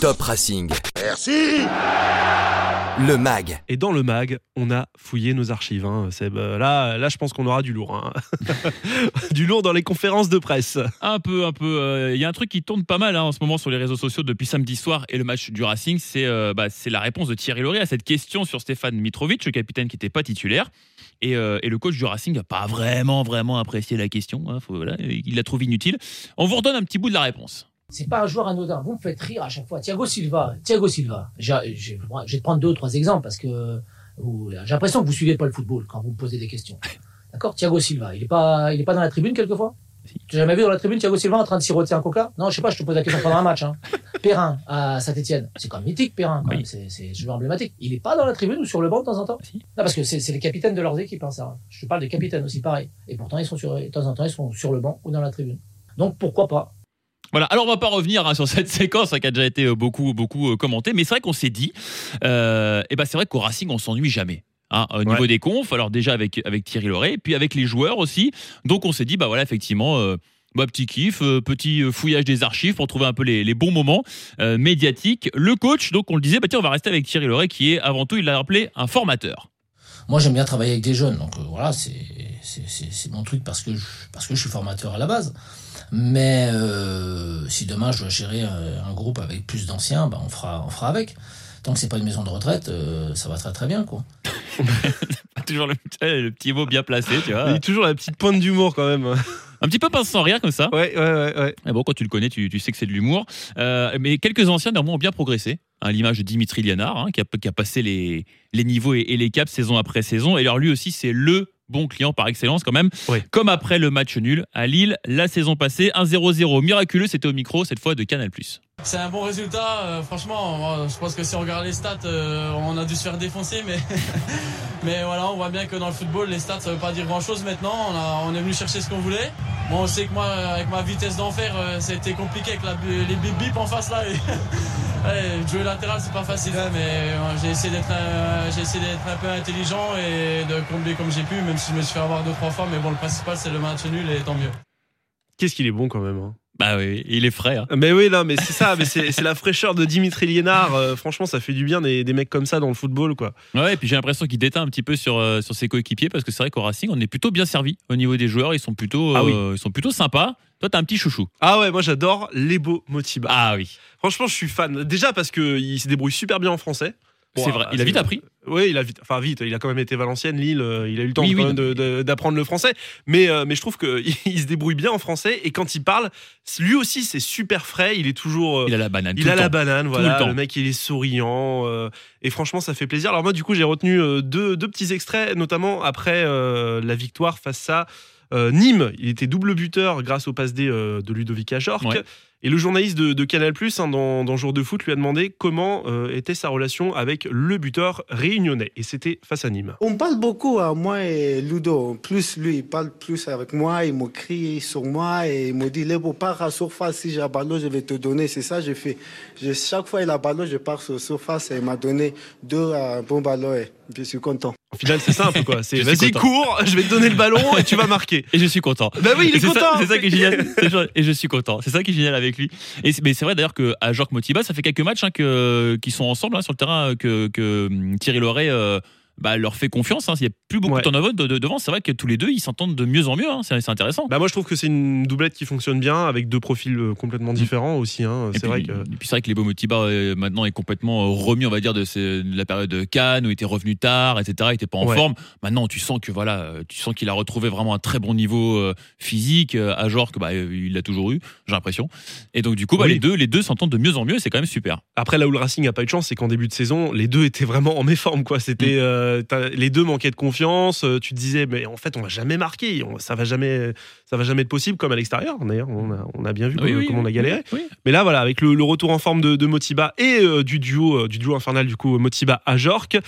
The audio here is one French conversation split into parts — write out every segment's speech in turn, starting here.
Top Racing. Merci Le MAG. Et dans le mag, on a fouillé nos archives. hein, Seb. Euh, Là, là, je pense qu'on aura du lourd. hein. du lourd dans les conférences de presse. Un peu, un peu. euh, Il y a un truc qui tourne pas mal hein, en ce moment sur les réseaux sociaux depuis samedi soir et le match du Racing, c'est euh, bah, c'est la réponse de Thierry Loret à cette question sur Stéphane Mitrovic, le capitaine qui n'était pas titulaire. Et, euh, et le coach du Racing n'a pas vraiment, vraiment apprécié la question. hein, faut- voilà, il la trouve inutile. On vous redonne un petit bout de la réponse. C'est pas un joueur anodin. Vous me faites rire à chaque fois. Thiago Silva, Thiago Silva. Je vais te prendre deux ou trois exemples parce que j'ai l'impression que vous suivez pas le football quand vous me posez des questions. D'accord? Thiago Silva, il est pas, il est pas dans la tribune quelquefois? Tu as jamais vu dans la tribune Thiago Silva en train de siroter un coca? Non, je sais pas, je te pose la question pendant un match. Hein. Perrin à Saint-Etienne, c'est quand même mythique Perrin, Oui. c'est un joueur emblématique. Il est pas dans la tribune ou sur le banc de temps en temps? Si. Non, parce que c'est c'est les capitaines de leurs équipes, hein, ça. Je te parle des capitaines aussi, pareil. Et pourtant, ils sont sur, de temps en temps, ils sont sur le banc ou dans la tribune. Donc pourquoi pas? Voilà, alors on va pas revenir hein, sur cette séquence hein, qui a déjà été euh, beaucoup, beaucoup euh, commentée, mais c'est vrai qu'on s'est dit, euh, et ben c'est vrai qu'au Racing on s'ennuie jamais. hein, au niveau Ouais. des confs, alors déjà avec, avec Thierry Loret, puis avec les joueurs aussi. Donc on s'est dit, bah voilà, effectivement, euh, bah, petit kiff, euh, petit euh, fouillage des archives pour trouver un peu les, les bons moments euh, médiatiques. Le coach, donc on le disait, bah tiens, on va rester avec Thierry Loret qui est avant tout, il l'a rappelé, un formateur. Moi, j'aime bien travailler avec des jeunes, donc euh, voilà, c'est c'est- mon truc parce que je, parce que je suis formateur à la base. Mais euh, si demain je dois gérer un, un groupe avec plus d'anciens, bah, on fera on fera avec. Tant que c'est pas une maison de retraite, euh, ça va très très bien quoi. Toujours le, le petit mot bien placé, tu Il y vois. a toujours la petite pointe d'humour quand même. Un petit peu pince sans rire comme ça. Ouais, ouais, ouais. ouais. Mais bon, quand tu le connais, tu, tu sais que c'est de l'humour. Euh, mais quelques anciens, néanmoins, ont bien progressé. Hein, L'image de Dimitri Lianard, hein, qui, a, qui a passé les, les niveaux et, et les caps saison après saison. Et alors, lui aussi, c'est le bon client par excellence, quand même. Oui. Comme après le match nul à Lille, la saison passée. 1-0-0 miraculeux, c'était au micro, cette fois de Canal. C'est un bon résultat, euh, franchement. moi, je pense que si on regarde les stats, euh, on a dû se faire défoncer, mais mais voilà, on voit bien que dans le football, les stats, ça veut pas dire grand chose maintenant. On, a- on est venu chercher ce qu'on voulait. Bon, on sait que moi, avec ma vitesse d'enfer, euh, été compliqué avec les bip bip en face là. Ouais, jouer latéral, c'est pas facile, hein, mais euh, j'ai essayé d'être un, j'ai essayé d'être un peu intelligent et de combler comme j'ai pu, même si je me suis fait avoir deux trois fois. Mais bon, le principal, c'est le match nul et tant mieux. Qu'est-ce qu'il est bon quand même. hein? Bah oui, il est frais. hein. Mais oui, non, mais c'est ça, mais c'est la fraîcheur de Dimitri Liénard. euh, franchement, ça fait du bien des, des mecs comme ça dans le football, quoi. Ouais, et puis j'ai l'impression qu'il déteint un petit peu sur, euh, sur ses coéquipiers parce que c'est vrai qu'au Racing, on est plutôt bien servi au niveau des joueurs. Ils sont plutôt, Ah oui. euh, ils sont plutôt sympas. Toi, t'as un petit chouchou. Ah ouais, moi j'adore Lebo Motiba. Ah oui, Franchement, je suis fan. Déjà parce qu'il se débrouille super bien en français. Bon, c'est vrai. Il a vite appris. Oui, il a vite, enfin vite, il a quand même été Valenciennes, Lille, euh, il a eu le temps Oui, oui, d'apprendre le français, mais, euh, mais je trouve qu'il il se débrouille bien en français et quand il parle, lui aussi c'est super frais, il est toujours... euh, Il a la banane. il tout a le la temps. banane, voilà. le mec, il est souriant. euh, et franchement, ça fait plaisir. Alors, moi, du coup, j'ai retenu deux, deux petits extraits, notamment après euh, la victoire face à euh, Nîmes. Il était double buteur grâce au passe D euh, de Ludovic Ajorc. Ouais. Et le journaliste de, de Canal, hein, dans, dans Jour de foot, lui a demandé comment euh, était sa relation avec le buteur réunionnais. Et c'était face à Nîmes. On parle beaucoup, à moi et Ludo. Plus lui, il parle plus avec moi, il me crie sur moi et il me dit Lebo, pars à surface, si j'ai un ballon, je vais te donner. C'est ça que j'ai fait. Je- chaque fois il a un ballon, je pars sur surface et il m'a donné deux euh, bons ballons et je suis content. Au final, c'est simple, quoi. C'est vas-y, cours, je vais te donner le ballon et tu vas marquer. Et je suis content. Bah oui, il est content. C'est ça qui est génial. Et je suis content. C'est ça qui est génial avec lui. Et c'est, mais c'est vrai d'ailleurs qu'à Jorge Motiba, ça fait quelques matchs hein, que, qui sont ensemble hein, sur le terrain, que, que hum, Thierry Loret euh, bah, leur fait confiance. hein. Il n'y a plus beaucoup Ouais. de turnover de, de- devant. C'est vrai que tous les deux, ils s'entendent de mieux en mieux. hein. C'est, intéressant. Bah moi je trouve que c'est une doublette qui fonctionne bien avec deux profils euh, complètement différents aussi. hein. Mm. C'est vrai que et puis c'est vrai que les Motiba euh, maintenant est complètement euh, remis, on va dire, de, la période de Cannes où il était revenu tard, etc. Il était pas en Ouais. forme. Maintenant, tu sens que voilà, tu sens qu'il a retrouvé vraiment un très bon niveau euh, physique. à genre que bah, il l'a toujours eu, j'ai l'impression. Et donc du coup, bah, Oui. les deux, les deux s'entendent de mieux en mieux. C'est quand même super. après là où le Racing a pas eu de chance, c'est qu'en début de saison, les deux étaient vraiment en méforme quoi. C'était Mm. euh, t'as- les deux manquaient de confiance. euh, tu te disais mais en fait on va jamais marquer, on- ça va jamais, ça va jamais être possible comme à l'extérieur. D'ailleurs on a, on a bien vu Oui, comment, oui, comment on a galéré. oui. Mais là voilà avec le, le retour en forme de, de Motiba et euh, du duo euh, du duo infernal du coup Motiba à Jorque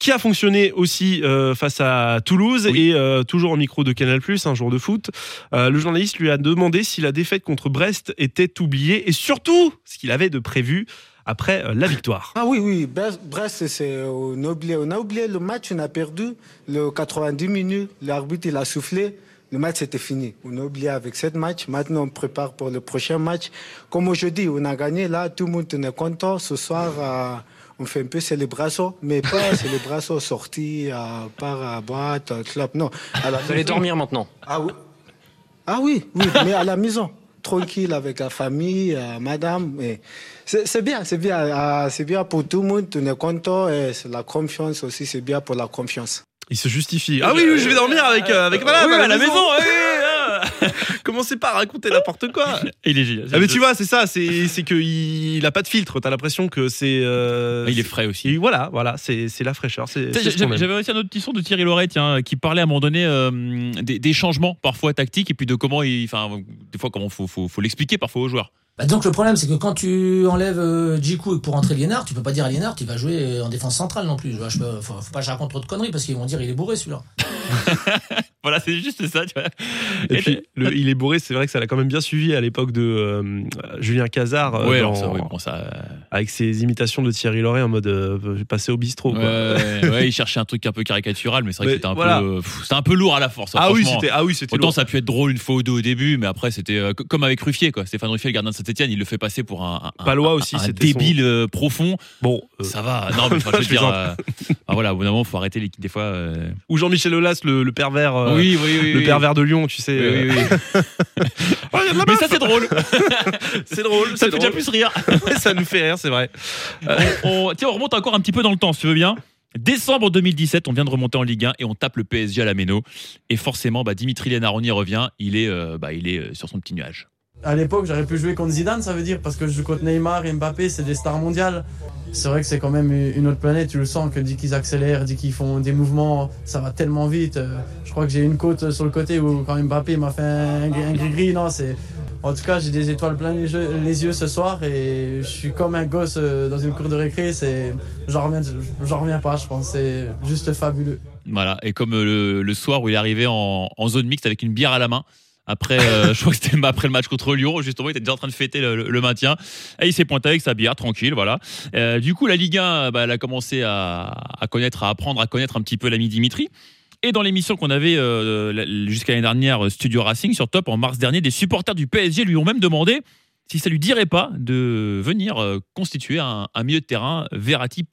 qui a fonctionné aussi euh, face à Toulouse Oui. et euh, toujours au micro de Canal+, un jour de foot. Euh, le journaliste lui a demandé si la défaite contre Brest était oubliée et surtout ce qu'il avait de prévu après euh, la victoire. Ah oui, oui, Brest, c'est, on, a oublié, on a oublié le match, on a perdu le 90 minutes, l'arbitre il a soufflé. Le match c'était fini. On a oublié avec cette match. Maintenant, on prépare pour le prochain match. Comme aujourd'hui, on a gagné là, tout le monde est content. Ce soir, euh, on fait un peu célébration, mais pas célébration sortie à part à boîte, club. Non. À la Vous allez dormir maintenant. Ah oui. Ah oui, oui, mais à la maison. Tranquille avec la famille, euh, madame. et C'est bien, c'est bien. euh, c'est bien pour tout le monde, on est content. Et c'est la confiance aussi, c'est bien pour la confiance. Il se justifie. Ah oui, oui, je vais dormir avec, euh, avec madame Oui, à à la maison. Commencez pas à raconter n'importe quoi. Il est génial. Ah mais tu vois, c'est ça, c'est c'est que il, il a pas de filtre. T'as l'impression que c'est. euh, Il est frais aussi. Et voilà, voilà, c'est c'est la fraîcheur. c'est- Tiens, c'est ce qu'on J'avais aime. j'avais aussi un autre petit son de Thierry Loret tiens, qui parlait à un moment donné euh, des, des changements parfois tactiques et puis de comment il, enfin, des fois comment faut, faut, faut l'expliquer parfois aux joueurs. Bah, donc le problème c'est que quand tu enlèves euh, Djikou pour entrer Liénard, tu peux pas dire à Liénard il va jouer euh, en défense centrale non plus. Je vois, je peux- faut, faut pas que je raconte trop de conneries parce qu'ils vont dire il est bourré celui-là. Voilà, c'est juste ça. Tu vois. Et Et puis, le- il est bourré, c'est vrai que ça l'a quand même bien suivi à l'époque de euh, Julien Cazard, euh, ouais, dans- alors ça, oui, bon, ça. avec ses imitations de Thierry Loret en mode euh, passer au bistrot. Quoi. Ouais, ouais, il cherchait un truc un peu caricatural, mais c'est vrai Mais que c'était un voilà. peu, pff, c'était un peu lourd à la force. hein, ah oui, c'était ah oui, c'était Autant lourd. ça a pu être drôle une fois ou deux au début, mais après c'était euh, co- comme avec Ruffier, quoi. Stéphane Ruffier, le gardien de Saint-Etienne, il le fait passer pour un, un, Palois un- aussi, un débile euh, profond. Bon, euh, Ça va. Non, mais je veux dire, euh, voilà, au bout d'un moment, faut arrêter les des fois. euh, ou Jean-Michel Aulas, le, le pervers, euh, oui, oui, oui. le pervers de Lyon, tu sais. Euh, Mais ça c'est drôle. c'est drôle, Ça fait déjà plus rire. ça nous fait rire, c'est vrai. on, on- tiens, on remonte encore un petit peu dans le temps, si tu veux bien. Décembre 2017, on vient de remonter en Ligue 1 et on tape le PSG à la Méno. Et forcément, bah, Dimitri Lénard, on y revient. Il est, euh, bah, il est euh, sur son petit nuage. À l'époque, j'aurais pu jouer contre Zidane, ça veut dire, parce que je joue contre Neymar et Mbappé, c'est des stars mondiales. C'est vrai que c'est quand même une autre planète, tu le sens, que dès qu'ils accélèrent, dès qu'ils font des mouvements, ça va tellement vite. Euh, Je crois que j'ai une côte sur le côté où quand Mbappé m'a fait un, gris-gris, non, c'est... En tout cas, j'ai des étoiles plein les yeux, ce soir et je suis comme un gosse euh, dans une cour de récré, c'est... J'en reviens, j'en reviens pas, je pense, c'est juste fabuleux. Voilà. Et comme euh, le, soir où il est arrivé en zone mixte avec une bière à la main. Après, euh, je crois que c'était après le match contre Lyon, justement, il était déjà en train de fêter le, maintien. Et il s'est pointé avec sa bière, tranquille, voilà. Euh, du coup, la Ligue 1, bah, elle a commencé à, connaître, à apprendre à connaître un petit peu l'ami Dimitri. Et dans l'émission qu'on avait euh, jusqu'à l'année dernière, Studio Racing sur Top, en mars dernier, des supporters du PSG lui ont même demandé si ça lui dirait pas de venir euh, constituer un, milieu de terrain Verratti,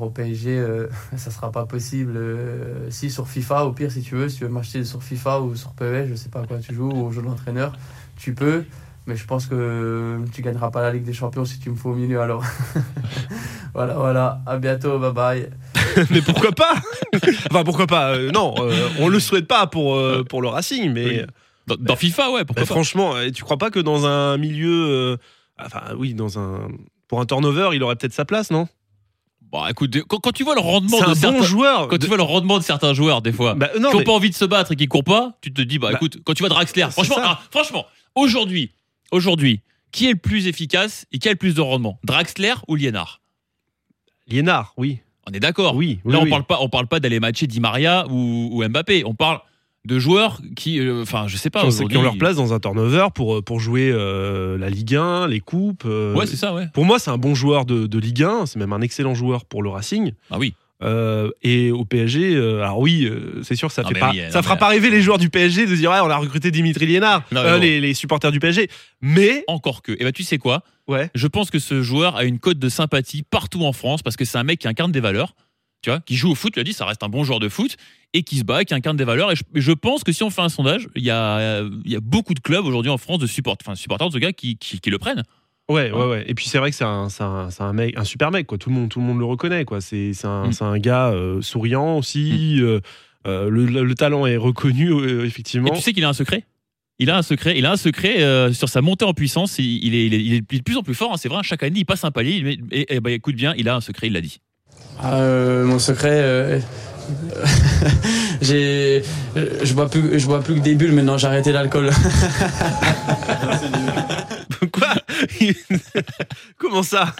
Au PSG, euh, ça sera pas possible. euh, si sur FIFA, au pire, si tu veux, si tu veux m'acheter sur FIFA ou sur PES, je sais pas à quoi tu joues, ou au jeu de l'entraîneur, tu peux. Mais je pense que tu gagneras pas la Ligue des Champions si tu me fais au milieu alors. voilà, voilà. À bientôt, bye bye. mais pourquoi pas? Enfin, pourquoi pas? Euh, Non, euh, on le souhaite pas pour, euh, pour le Racing, mais Oui. Dans, dans FIFA, ouais, bah, pourquoi pas. franchement, euh, tu crois pas que dans un milieu. euh, enfin, oui, dans un. Pour un turnover, il aurait peut-être sa place, non? Bon, écoute, quand, quand tu vois le rendement de certains, bon joueur. quand tu vois le rendement de certains joueurs, des fois, Bah, non, qui n'ont mais- pas envie de se battre et qui courent pas, tu te dis, bah, Bah, écoute, quand tu vois Draxler, franchement, ah, franchement, aujourd'hui, aujourd'hui, qui est le plus efficace et qui a le plus de rendement Draxler ou Liénard Liénard, oui. On est d'accord. Oui, oui, Là, on oui. parle pas, on parle pas d'aller matcher Di Maria ou, ou Mbappé. On parle de joueurs qui, euh, enfin, je sais pas, Qui ont- aujourd'hui- qui ont leur place dans un turnover pour, euh, pour jouer euh, la Ligue 1, les coupes. euh, Ouais, c'est ça, ouais. pour moi, c'est un bon joueur de, de Ligue 1, c'est même un excellent joueur pour le Racing. Ah oui. Et au PSG, alors oui, c'est sûr que ça Non, fait mais pas, oui, non, ça fera mais- pas rêver les joueurs du PSG de dire ouais, on a recruté Dimitri Liénard, bon. les, les supporters du PSG. Mais Encore que. Et ben, tu sais quoi? Ouais, Je pense que ce joueur a une cote de sympathie partout en France parce que c'est un mec qui incarne des valeurs, tu vois, qui joue au foot, l'as dit, ça reste un bon joueur de foot et qui se bat, qui incarne des valeurs. Et je, pense que si on fait un sondage, il y a, il y a beaucoup de clubs aujourd'hui en France de support, enfin, supporters en tout cas qui, qui, qui le prennent. ouais, ouais, ouais. Et puis c'est vrai que c'est un, un, un mec, un super mec quoi. Tout le monde, tout le monde le reconnaît quoi. C'est, un, Mm. un gars euh, souriant aussi. euh, euh, le, le talent est reconnu effectivement. Et tu sais qu'il a un secret? Il a un secret, il a un secret euh, sur sa montée en puissance. Il, il est, il, est, il est de plus en plus fort. hein, c'est vrai. Chaque année, il passe un palier. il met- et, et bah, écoute bien, il a un secret. Il l'a dit. Ah, euh, mon secret, euh, j'ai, je bois plus, je bois plus que des bulles maintenant. J'ai arrêté l'alcool. Quoi? Comment ça?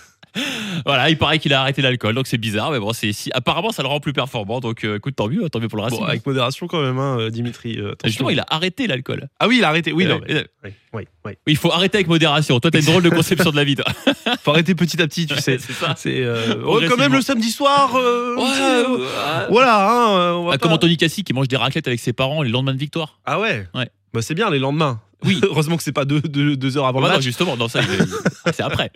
Voilà, il paraît qu'il a arrêté l'alcool, donc c'est bizarre, mais bon, c'est si apparemment ça le rend plus performant, donc euh, écoute, tant mieux, tant mieux pour le Racing. Bon, avec modération quand même, hein, euh, Dimitri. euh. Justement, il a arrêté l'alcool. Ah oui, il a arrêté. Oui, Euh, non. mais- oui, oui, oui. Il faut arrêter avec modération. Toi, t'as une drôle de conception de la vie, toi. Faut arrêter petit à petit, tu sais. c'est ça. C'est oh, quand même le samedi soir. Ouais. Voilà, hein, on va Ah, pas- Comme Anthony Cassi qui mange des raclettes avec ses parents les lendemains de victoire. Ah ouais. Ouais. Bah c'est bien les lendemains. Oui. Heureusement que c'est pas deux, deux, deux heures avant Ouais, le non, match. justement, non, ça, c'est après.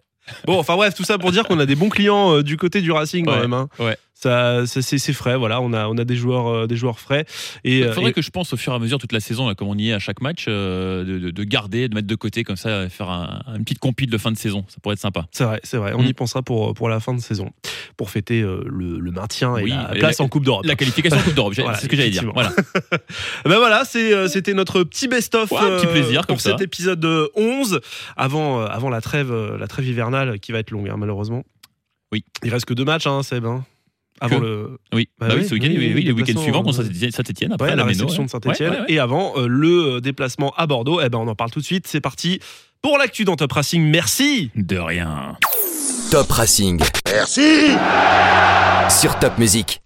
Bon, enfin bref, tout ça pour dire qu'on a des bons clients euh, du côté du Racing quand Ouais, même. hein. ouais. Ça, ça, c'est frais. Voilà, on a on a des joueurs euh, des joueurs frais. Et, Il euh, faudrait et- que je pense au fur et à mesure toute la saison, là, comme on y est à chaque match, euh, de, de- de garder, de mettre de côté comme ça, faire un, une petite compile de fin de saison. Ça pourrait être sympa. c'est vrai, c'est vrai. On Mm. y pensera pour pour la fin de saison, pour fêter euh, le, le maintien et Oui, la place la- en Coupe d'Europe. La qualification en Coupe d'Europe, Voilà, c'est ce que j'allais dire. Voilà. Ben voilà, c'était notre petit best-of Ouais, petit plaisir, pour comme ça. cet épisode euh, 11 avant avant la trêve la trêve hivernale qui va être longue hein, malheureusement. Oui. Il reste que deux matchs hein, Seb hein, avant Que le Oui, Bah Bah oui, oui, ce week-end, oui, oui, oui, oui, le week-end déplacement, suivant contre Saint-Etienne, après Ouais, la la Méno, réception ouais. de Saint-Etienne. Ouais, ouais, ouais. Et avant, euh, le euh, déplacement à Bordeaux. Eh ben, on en parle tout de suite. C'est parti pour l'actu dans Top Racing. Merci. De rien. Top Racing. Merci. Sur Top Music.